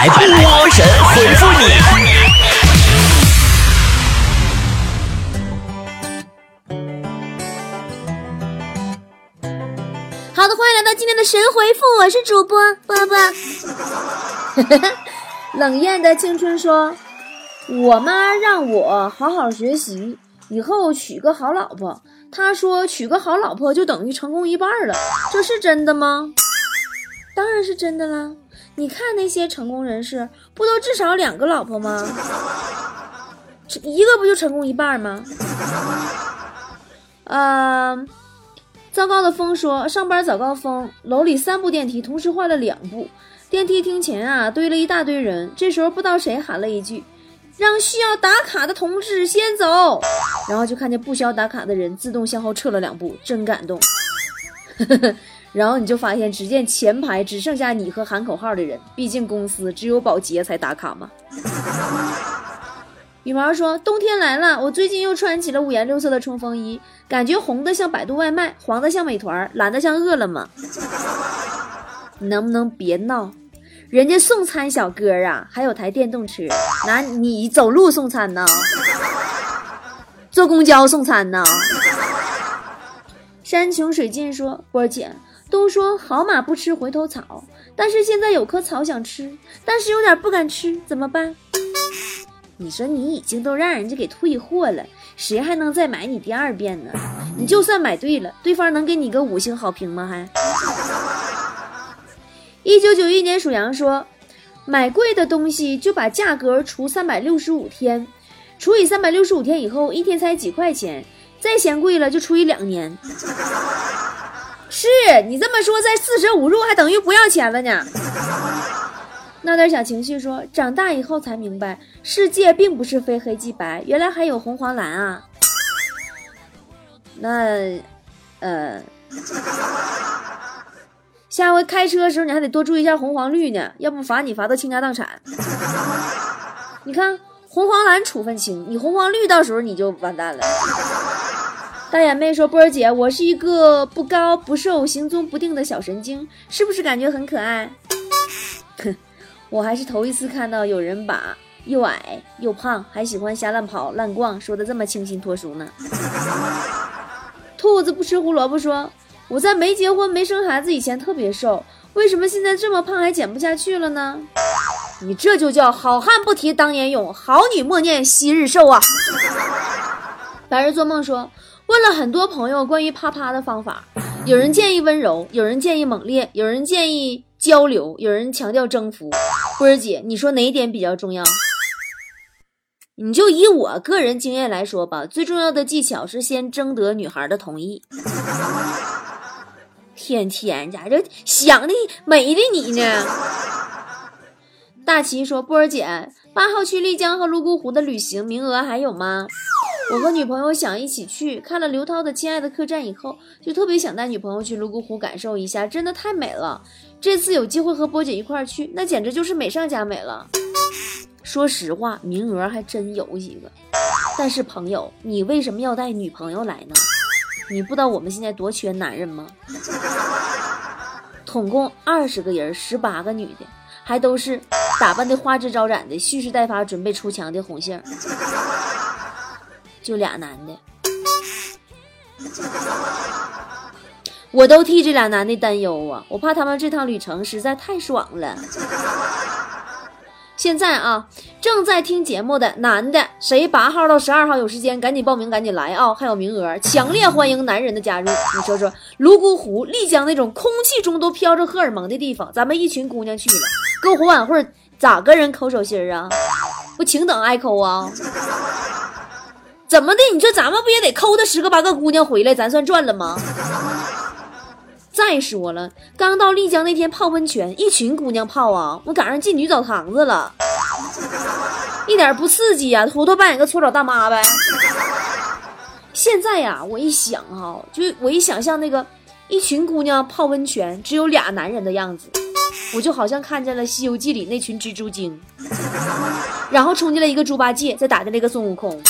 来，波神回复你。好的，欢迎来到今天的神回复，我是主播波波。冷艳的青春说：“我妈让我好好学习，以后娶个好老婆。她说娶个好老婆就等于成功一半了，这是真的吗？”当然是真的啦！你看那些成功人士，不都至少两个老婆吗？一个不就成功一半吗？啊，糟糕的风说，上班早高峰，楼里三部电梯同时坏了两部，电梯厅前啊堆了一大堆人。这时候不知道谁喊了一句：“让需要打卡的同志先走。”然后就看见不需要打卡的人自动向后撤了两步，真感动。然后你就发现，只见前排只剩下你和喊口号的人。毕竟公司只有保洁才打卡嘛。羽毛说：“冬天来了，我最近又穿起了五颜六色的冲锋衣，感觉红的像百度外卖，黄的像美团，蓝的像饿了么。你能不能别闹？人家送餐小哥啊，还有台电动车，那你走路送餐呢？坐公交送餐呢？”山穷水尽说：“波姐。”都说好马不吃回头草，但是现在有棵草想吃，但是有点不敢吃，怎么办？你说你已经都让人家给退货了，谁还能再买你第二遍呢？你就算买对了，对方能给你个五星好评吗？还？一九九一年属羊说，买贵的东西就把价格除三百六十五天，除以三百六十五天以后，一天才几块钱，再嫌贵了就除以两年。是你这么说，在四舍五入还等于不要钱了呢。闹点小情绪说，长大以后才明白，世界并不是非黑即白，原来还有红黄蓝啊。那，呃，下回开车的时候你还得多注意一下红黄绿呢，要不罚你罚到倾家荡产。你看红黄蓝处分轻，你红黄绿到时候你就完蛋了。大眼妹说：“波儿姐，我是一个不高不瘦、行踪不定的小神经，是不是感觉很可爱？”哼，我还是头一次看到有人把又矮又胖还喜欢瞎乱跑乱逛说的这么清新脱俗呢。兔子不吃胡萝卜说：“我在没结婚没生孩子以前特别瘦，为什么现在这么胖还减不下去了呢？”你这就叫好汉不提当年勇，好女莫念昔日瘦啊！白日做梦说。问了很多朋友关于啪啪的方法，有人建议温柔，有人建议猛烈，有人建议交流，有人强调征服。波儿姐，你说哪一点比较重要？你就以我个人经验来说吧，最重要的技巧是先征得女孩的同意。天天家这想的美的你呢？大齐说：“波儿姐，八号去丽江和泸沽湖的旅行名额还有吗？”我和女朋友想一起去，看了刘涛的《亲爱的客栈》以后，就特别想带女朋友去泸沽湖感受一下，真的太美了。这次有机会和波姐一块儿去，那简直就是美上加美了。说实话，名额还真有几个，但是朋友，你为什么要带女朋友来呢？你不知道我们现在多缺男人吗？统共二十个人，十八个女的，还都是打扮的花枝招展的，蓄势待发，准备出墙的红杏。就俩男的，我都替这俩男的担忧啊！我怕他们这趟旅程实在太爽了。现在啊，正在听节目的男的，谁八号到十二号有时间，赶紧报名，赶紧来啊！还有名额，强烈欢迎男人的加入。你说说，泸沽湖、丽江那种空气中都飘着荷尔蒙的地方，咱们一群姑娘去了，篝火晚会咋跟人抠手心啊？不请等挨抠啊？怎么的？你说咱们不也得抠他十个八个姑娘回来，咱算赚了吗？再说了，刚到丽江那天泡温泉，一群姑娘泡啊，我赶上进女澡堂子了，一点不刺激呀，糊涂扮演个搓澡大妈呗。现在呀，我一想哈，就我一想象那个一群姑娘泡温泉，只有俩男人的样子，我就好像看见了《西游记》里那群蜘蛛精，然后冲进来一个猪八戒，再打进来一个孙悟空。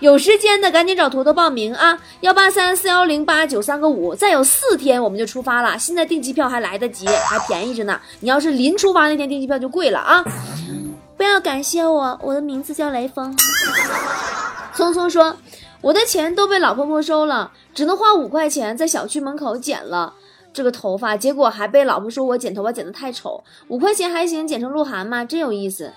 有时间的赶紧找坨坨报名啊！幺八三四幺零八九三个五，再有四天我们就出发了。现在订机票还来得及，还便宜着呢。你要是临出发那天订机票就贵了啊！不要感谢我，我的名字叫雷锋。聪聪说，我的钱都被老婆没收了，只能花五块钱在小区门口剪了这个头发，结果还被老婆说我剪头发剪得太丑。五块钱还行，剪成鹿晗吗？真有意思。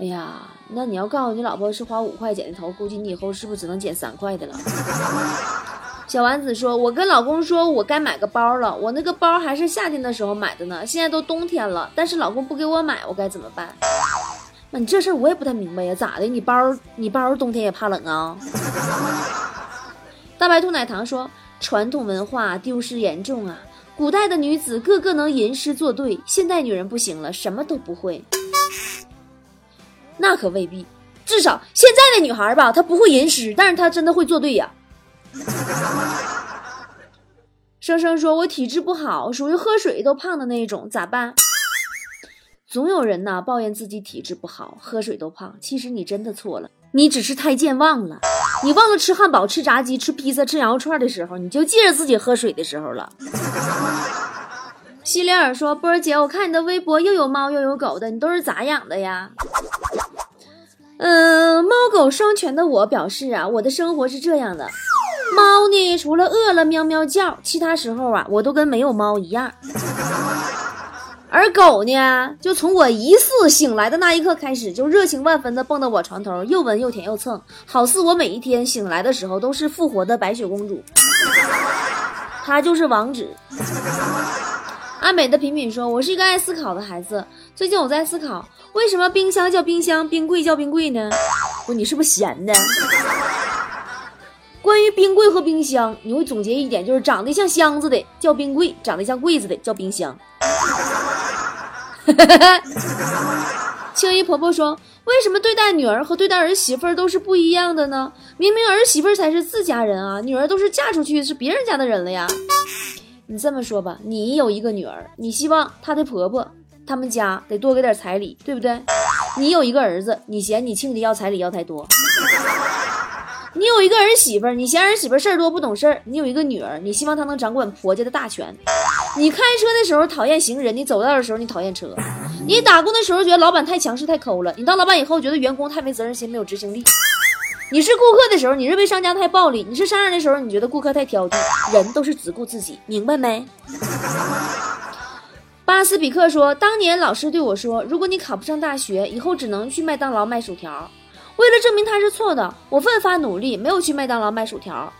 哎呀，那你要告诉你老婆是花五块剪的头，估计你以后是不是只能剪三块的了？小丸子说：“我跟老公说，我该买个包了。我那个包还是夏天的时候买的呢，现在都冬天了，但是老公不给我买，我该怎么办？那你这事儿我也不太明白呀，咋的？你包你包冬天也怕冷啊？” 大白兔奶糖说：“传统文化丢失严重啊，古代的女子个个能吟诗作对，现代女人不行了，什么都不会。”那可未必，至少现在的女孩吧，她不会吟诗，但是她真的会作对呀。生生说：“我体质不好，属于喝水都胖的那一种，咋办？”总有人呐抱怨自己体质不好，喝水都胖。其实你真的错了，你只是太健忘了。你忘了吃汉堡、吃炸鸡、吃披萨、吃羊肉串的时候，你就记着自己喝水的时候了。西里尔说：“波儿姐，我看你的微博又有猫又有狗的，你都是咋养的呀？”嗯，猫狗双全的我表示啊，我的生活是这样的：猫呢，除了饿了喵喵叫，其他时候啊，我都跟没有猫一样。而狗呢，就从我疑似醒来的那一刻开始，就热情万分的蹦到我床头，又闻又舔又蹭，好似我每一天醒来的时候都是复活的白雪公主。它就是王子。阿美的品品说：“我是一个爱思考的孩子，最近我在思考。”为什么冰箱叫冰箱，冰柜叫冰柜呢？不，你是不是闲的？关于冰柜和冰箱，你会总结一点，就是长得像箱子的叫冰柜，长得像柜子的叫冰箱。青衣婆婆说：“为什么对待女儿和对待儿媳妇都是不一样的呢？明明儿媳妇才是自家人啊，女儿都是嫁出去是别人家的人了呀。”你这么说吧，你有一个女儿，你希望她的婆婆。他们家得多给点彩礼，对不对？你有一个儿子，你嫌你亲家要彩礼要太多；你有一个儿媳妇，你嫌儿媳妇事儿多不懂事儿；你有一个女儿，你希望她能掌管婆家的大权。你开车的时候讨厌行人，你走道的时候你讨厌车。你打工的时候觉得老板太强势太抠了，你当老板以后觉得员工太没责任心没有执行力。你是顾客的时候，你认为商家太暴力；你是商人的时候，你觉得顾客太挑剔。人都是只顾自己，明白没？巴斯比克说：“当年老师对我说，如果你考不上大学，以后只能去麦当劳卖薯条。为了证明他是错的，我奋发努力，没有去麦当劳卖薯条。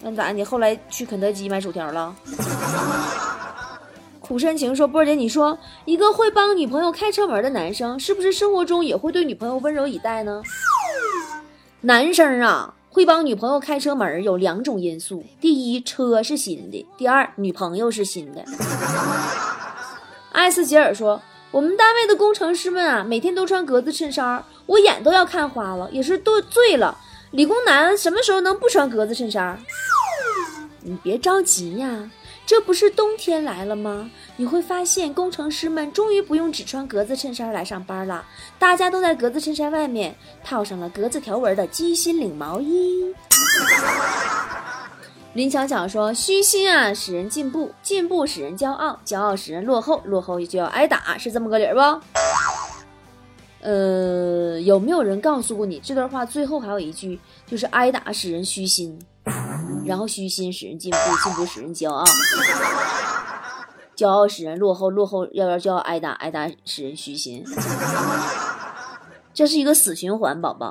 那咋？你后来去肯德基卖薯条了？” 苦深情说：“波姐，你说一个会帮女朋友开车门的男生，是不是生活中也会对女朋友温柔以待呢？男生啊。”会帮女朋友开车门有两种因素：第一，车是新的；第二，女朋友是新的。艾斯杰尔说：“我们单位的工程师们啊，每天都穿格子衬衫，我眼都要看花了，也是都醉了。理工男什么时候能不穿格子衬衫？你别着急呀。”这不是冬天来了吗？你会发现，工程师们终于不用只穿格子衬衫来上班了，大家都在格子衬衫外面套上了格子条纹的鸡心领毛衣。林巧巧说：“虚心啊，使人进步；进步使人骄傲；骄傲使人落后；落后就要挨打，是这么个理儿不？”呃，有没有人告诉过你，这段话最后还有一句，就是“挨打使人虚心”。然后虚心使人进步，进步使人骄傲，骄傲使人落后，落后要要就要挨打，挨打使人虚心，这是一个死循环，宝宝。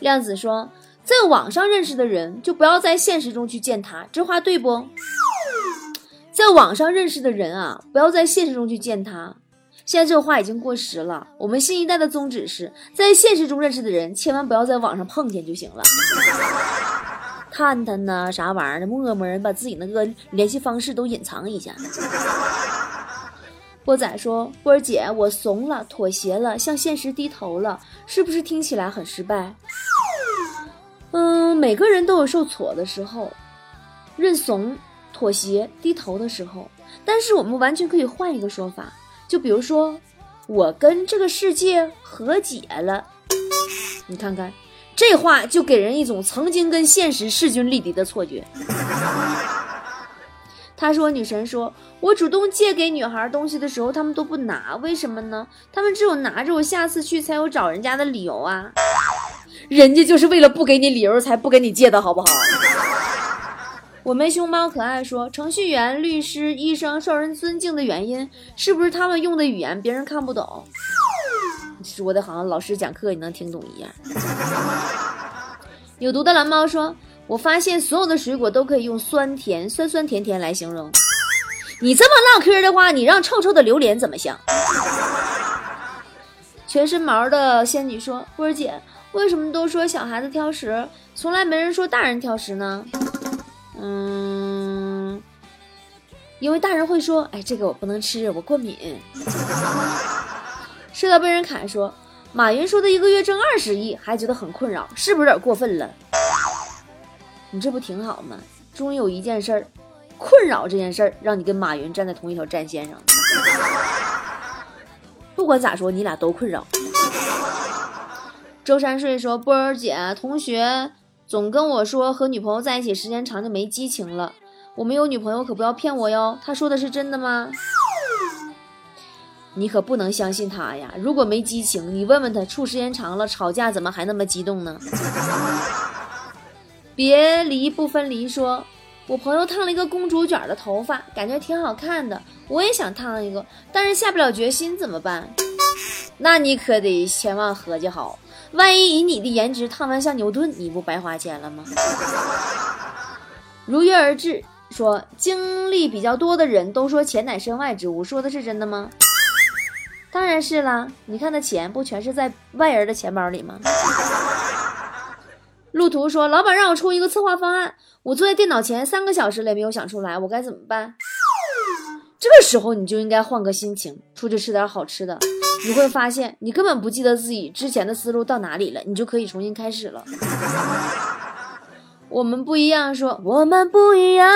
亮子说，在网上认识的人就不要在现实中去见他，这话对不？在网上认识的人啊，不要在现实中去见他。现在这话已经过时了。我们新一代的宗旨是在现实中认识的人，千万不要在网上碰见就行了。探探呐，啥玩意儿的，陌陌人把自己那个联系方式都隐藏一下。波仔说：“波儿姐，我怂了，妥协了，向现实低头了，是不是听起来很失败？”嗯，每个人都有受挫的时候，认怂、妥协、低头的时候，但是我们完全可以换一个说法。就比如说，我跟这个世界和解了。你看看，这话就给人一种曾经跟现实势均力敌的错觉。他说：“女神说，我主动借给女孩东西的时候，他们都不拿，为什么呢？他们只有拿着，我下次去才有找人家的理由啊。人家就是为了不给你理由，才不给你借的好不好？”我们熊猫可爱说，程序员、律师、医生受人尊敬的原因，是不是他们用的语言别人看不懂？说的好像老师讲课你能听懂一样。有毒的蓝猫说。我发现所有的水果都可以用酸甜、酸酸甜甜来形容。你这么唠嗑的话，你让臭臭的榴莲怎么想？全身毛的仙女说：“波儿姐，为什么都说小孩子挑食，从来没人说大人挑食呢？”嗯，因为大人会说：“哎，这个我不能吃，我过敏。”说到被人砍说：“马云说的一个月挣二十亿，还觉得很困扰，是不是有点过分了？”你这不挺好吗？终于有一件事儿，困扰这件事儿，让你跟马云站在同一条战线上。不管咋说，你俩都困扰。周山睡说：“波儿姐，同学总跟我说和女朋友在一起时间长就没激情了。我没有女朋友，可不要骗我哟。他说的是真的吗？你可不能相信他呀！如果没激情，你问问他，处时间长了吵架怎么还那么激动呢？” 别离不分离说，我朋友烫了一个公主卷的头发，感觉挺好看的，我也想烫一个，但是下不了决心，怎么办？那你可得千万合计好，万一以你的颜值烫完像牛顿，你不白花钱了吗？如约而至说，经历比较多的人都说钱乃身外之物，说的是真的吗？当然是啦，你看那钱不全是在外人的钱包里吗？路途说：“老板让我出一个策划方案，我坐在电脑前三个小时了也没有想出来，我该怎么办？”这个时候你就应该换个心情，出去吃点好吃的。你会发现你根本不记得自己之前的思路到哪里了，你就可以重新开始了。我们不一样，说我们不一样。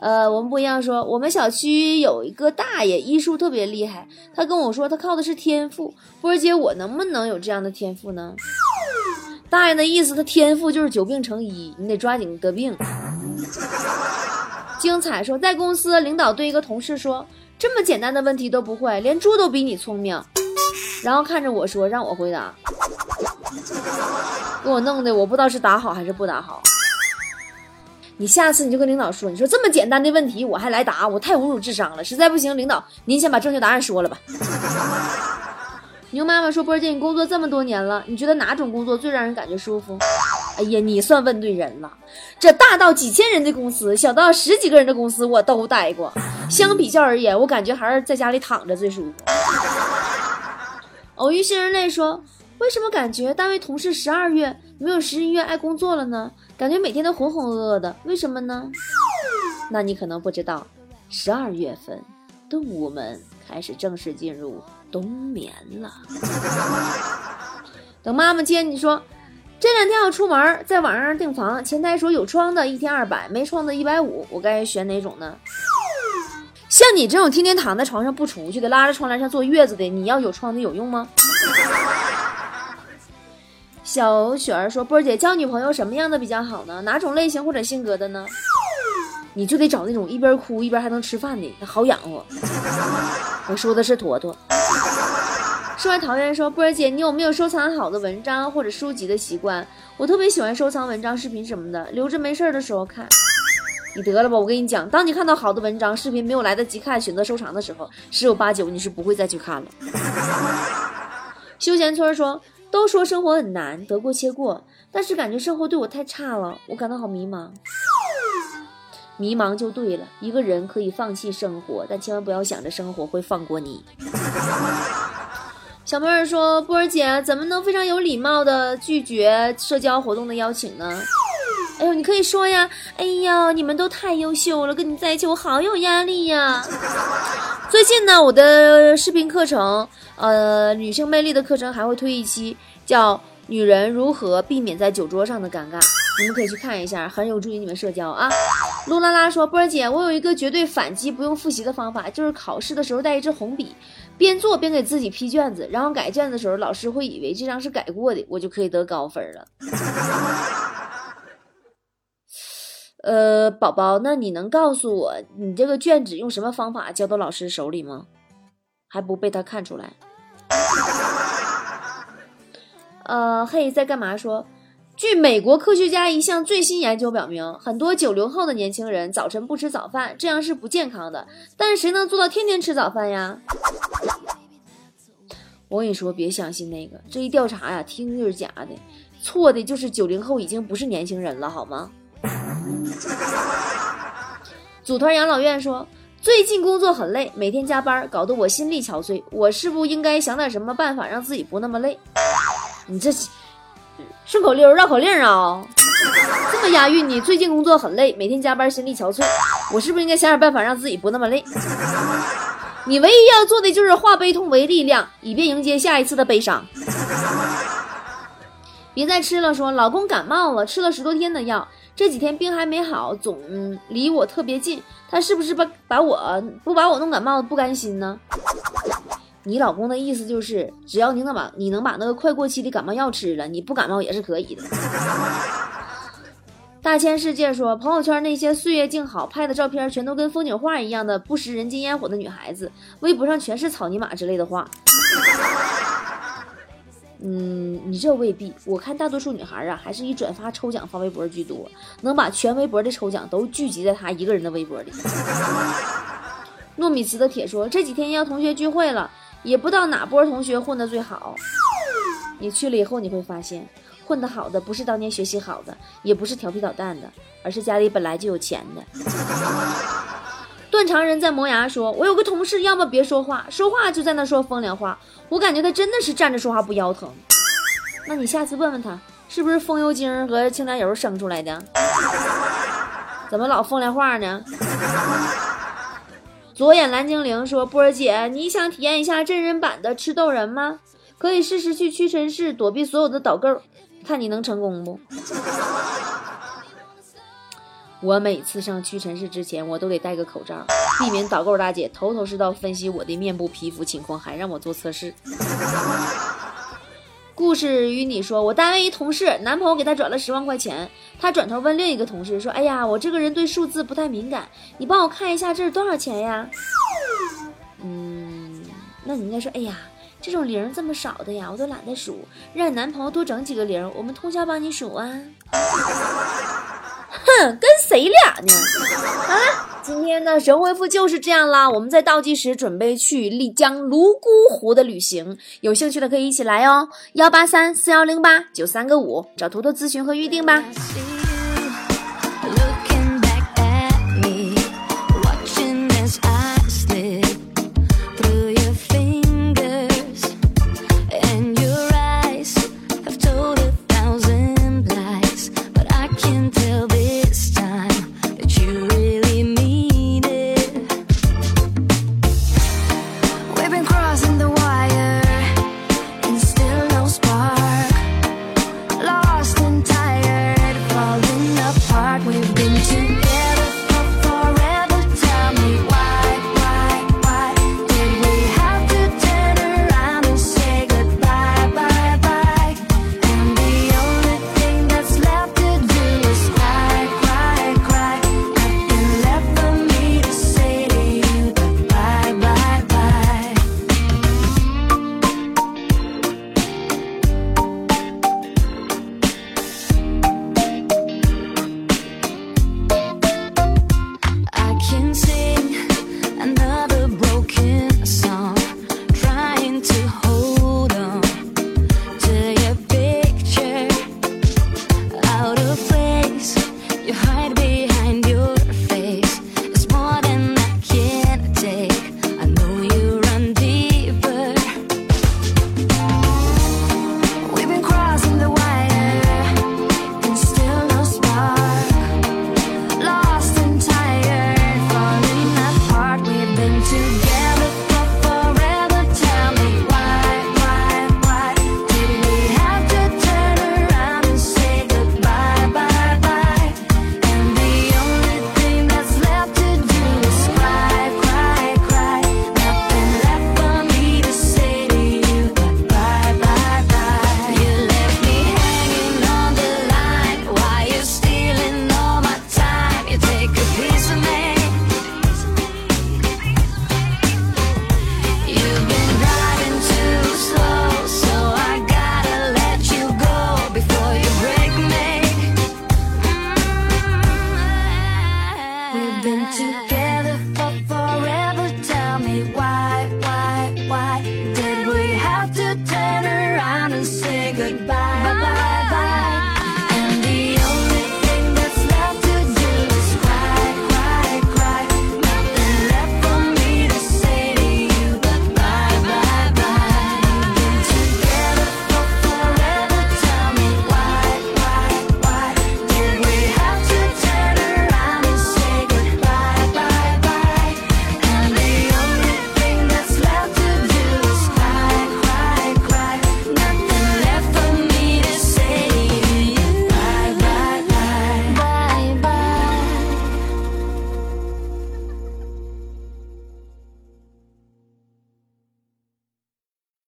呃，我们不一样，说我们小区有一个大爷医术特别厉害，他跟我说他靠的是天赋。波儿姐，我能不能有这样的天赋呢？大爷的意思，他天赋就是久病成医，你得抓紧得病。精彩说，在公司领导对一个同事说：“这么简单的问题都不会，连猪都比你聪明。”然后看着我说：“让我回答。”给我弄的，我不知道是答好还是不答好。你下次你就跟领导说：“你说这么简单的问题我还来答，我太侮辱智商了。实在不行，领导您先把正确答案说了吧。”牛妈妈说：“波儿姐，你工作这么多年了，你觉得哪种工作最让人感觉舒服？”哎呀，你算问对人了。这大到几千人的公司，小到十几个人的公司，我都待过。相比较而言，我感觉还是在家里躺着最舒服。偶遇新人类说：“为什么感觉单位同事十二月没有十一月爱工作了呢？感觉每天都浑浑噩噩的，为什么呢？”那你可能不知道，十二月份，动物们开始正式进入。冬眠了。等妈妈接你说，这两天要出门，在网上订房，前台说有窗的一天二百，没窗的一百五，我该选哪种呢？像你这种天天躺在床上不出去的，拉着窗帘上坐月子的，你要有窗的有用吗？小雪儿说，波儿姐交女朋友什么样的比较好呢？哪种类型或者性格的呢？你就得找那种一边哭一边还能吃饭的，好养活。我说的是坨坨。说完桃园说：“波儿姐，你有没有收藏好的文章或者书籍的习惯？我特别喜欢收藏文章、视频什么的，留着没事儿的时候看。你得了吧，我跟你讲，当你看到好的文章、视频没有来得及看，选择收藏的时候，十有八九你是不会再去看了。”休闲村说：“都说生活很难，得过且过，但是感觉生活对我太差了，我感到好迷茫。迷茫就对了，一个人可以放弃生活，但千万不要想着生活会放过你。”小妹儿说：“波儿姐怎么能非常有礼貌的拒绝社交活动的邀请呢？”哎呦，你可以说呀！哎呀，你们都太优秀了，跟你在一起我好有压力呀。最近呢，我的视频课程，呃，女性魅力的课程还会推一期，叫《女人如何避免在酒桌上的尴尬？你们可以去看一下，很有助于你们社交啊。露拉拉说：“波儿姐，我有一个绝对反击不用复习的方法，就是考试的时候带一支红笔，边做边给自己批卷子，然后改卷子的时候，老师会以为这张是改过的，我就可以得高分了。”呃，宝宝，那你能告诉我，你这个卷纸用什么方法交到老师手里吗？还不被他看出来？呃，嘿，在干嘛？说，据美国科学家一项最新研究表明，很多九零后的年轻人早晨不吃早饭，这样是不健康的。但是谁能做到天天吃早饭呀？我跟你说，别相信那个，这一调查呀，听就是假的，错的就是九零后已经不是年轻人了，好吗？组团养老院说，最近工作很累，每天加班，搞得我心力憔悴。我是不是应该想点什么办法，让自己不那么累？你这顺口溜、绕口令啊，这么押韵。你最近工作很累，每天加班，心力憔悴。我是不是应该想点办法，让自己不那么累？你唯一要做的就是化悲痛为力量，以便迎接下一次的悲伤。别再吃了，说老公感冒了，吃了十多天的药。这几天病还没好，总离我特别近，他是不是把把我不把我弄感冒不甘心呢？你老公的意思就是，只要你能把你能把那个快过期的感冒药吃了，你不感冒也是可以的。大千世界说，朋友圈那些岁月静好拍的照片，全都跟风景画一样的不食人间烟火的女孩子，微博上全是草泥马之类的话。嗯，你这未必。我看大多数女孩啊，还是以转发抽奖发微博居多，能把全微博的抽奖都聚集在她一个人的微博里。糯米糍的铁说，这几天要同学聚会了，也不知道哪波同学混的最好。你去了以后，你会发现，混得好的不是当年学习好的，也不是调皮捣蛋的，而是家里本来就有钱的。断肠人在磨牙说：“我有个同事，要么别说话，说话就在那说风凉话。我感觉他真的是站着说话不腰疼。那你下次问问他，是不是风油精和清凉油生出来的？怎么老风凉话呢？”左眼蓝精灵说：“波儿姐，你想体验一下真人版的吃豆人吗？可以试试去屈臣氏躲避所有的导购，看你能成功不？”我每次上屈臣氏之前，我都得戴个口罩，避免导购大姐头头是道分析我的面部皮肤情况，还让我做测试。故事与你说，我单位一同事，男朋友给她转了十万块钱，她转头问另一个同事说：“哎呀，我这个人对数字不太敏感，你帮我看一下这是多少钱呀？”嗯，那你应该说：“哎呀，这种零这么少的呀，我都懒得数，让你男朋友多整几个零，我们通宵帮你数啊。”哼，跟谁俩呢？好了，今天的神回复就是这样啦。我们在倒计时准备去丽江泸沽湖的旅行，有兴趣的可以一起来哦。幺八三四幺零八九三个五，找图图咨询和预定吧。